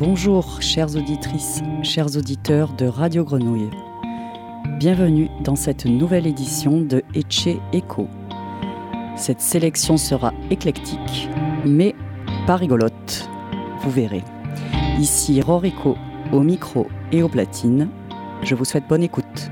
Bonjour chères auditrices, chers auditeurs de Radio Grenouille. Bienvenue dans cette nouvelle édition de Etche Echo. Cette sélection sera éclectique, mais pas rigolote, vous verrez. Ici Rorico au micro et aux platines. Je vous souhaite bonne écoute.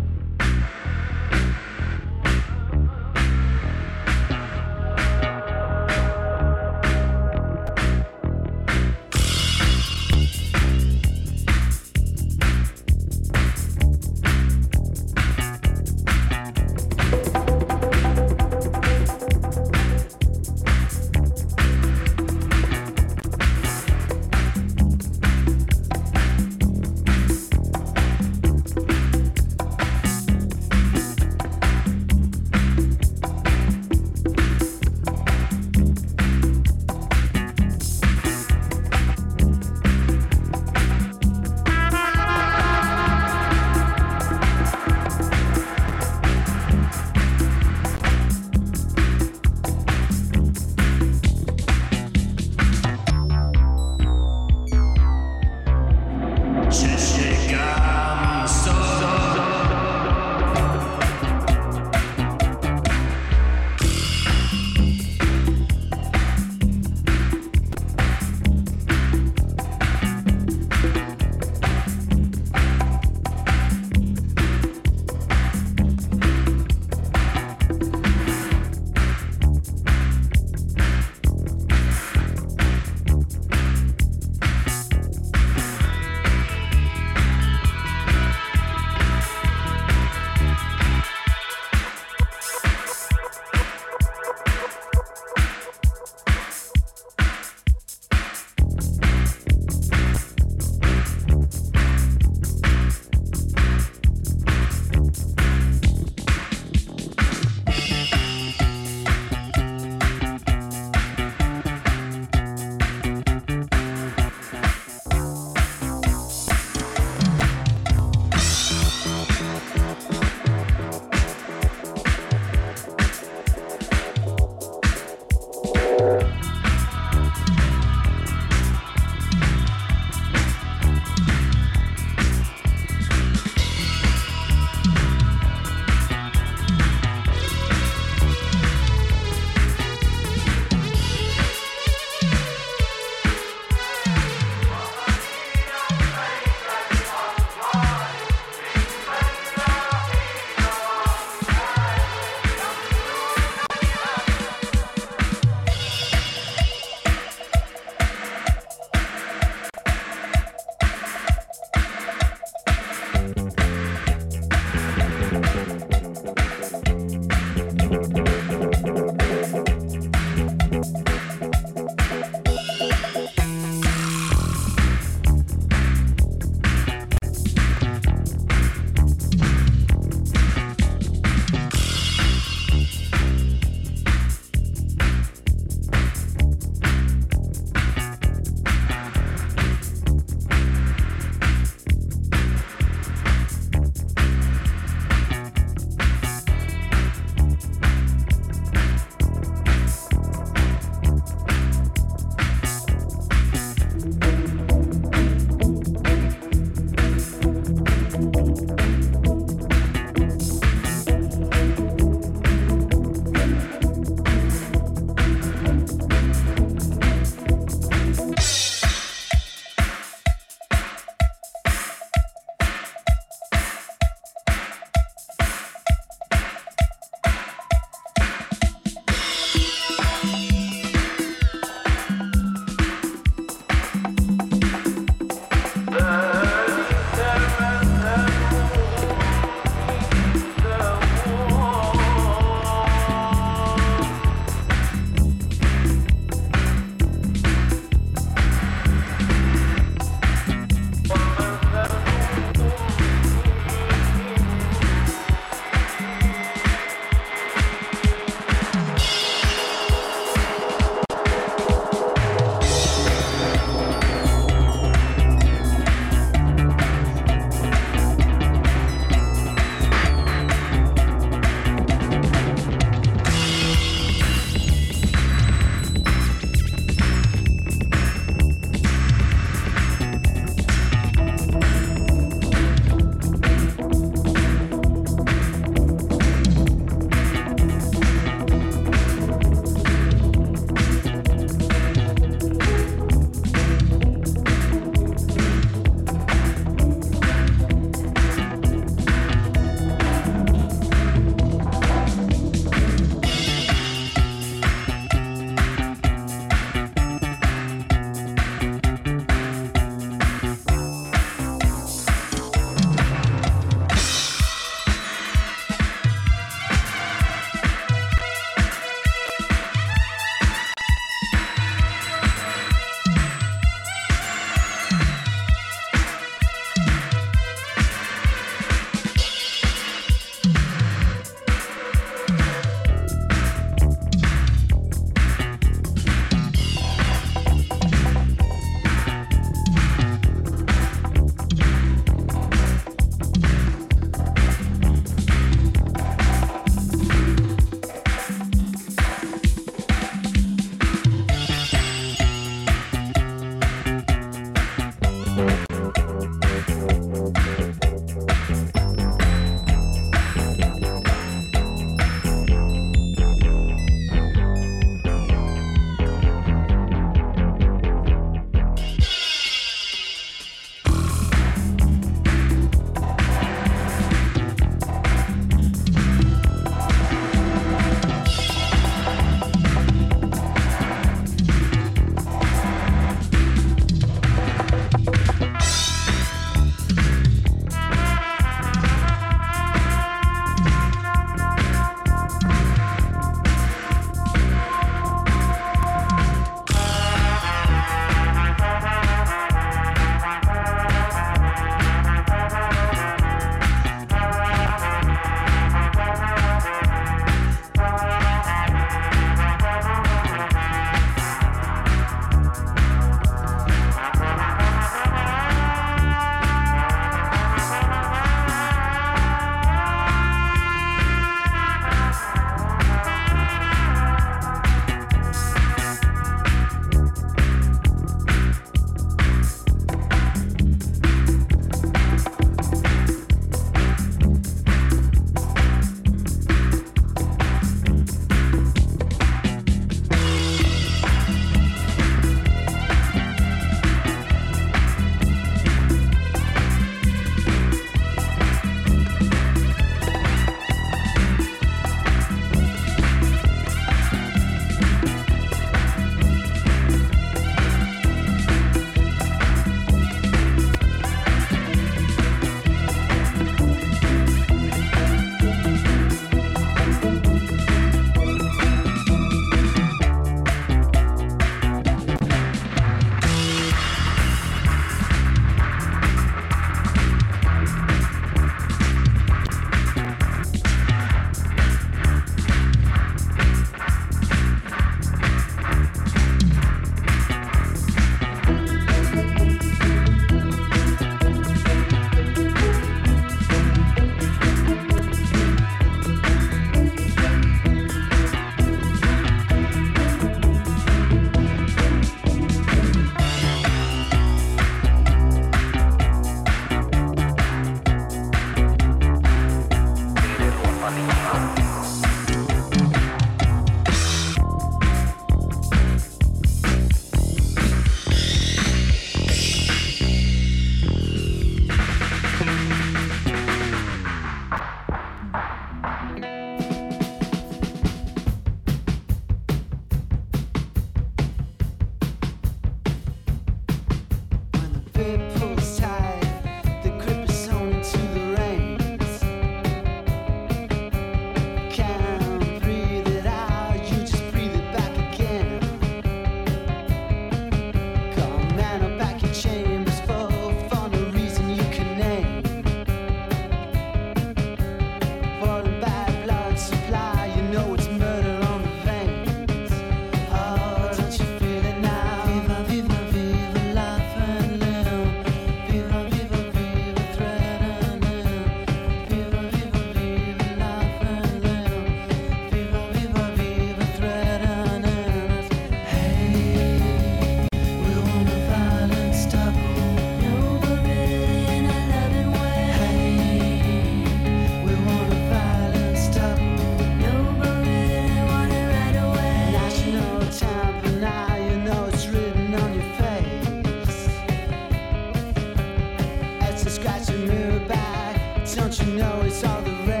it's all the rest.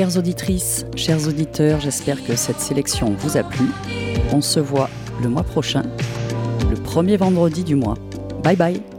Chères auditrices, chers auditeurs, j'espère que cette sélection vous a plu. On se voit le mois prochain, le premier vendredi du mois. Bye bye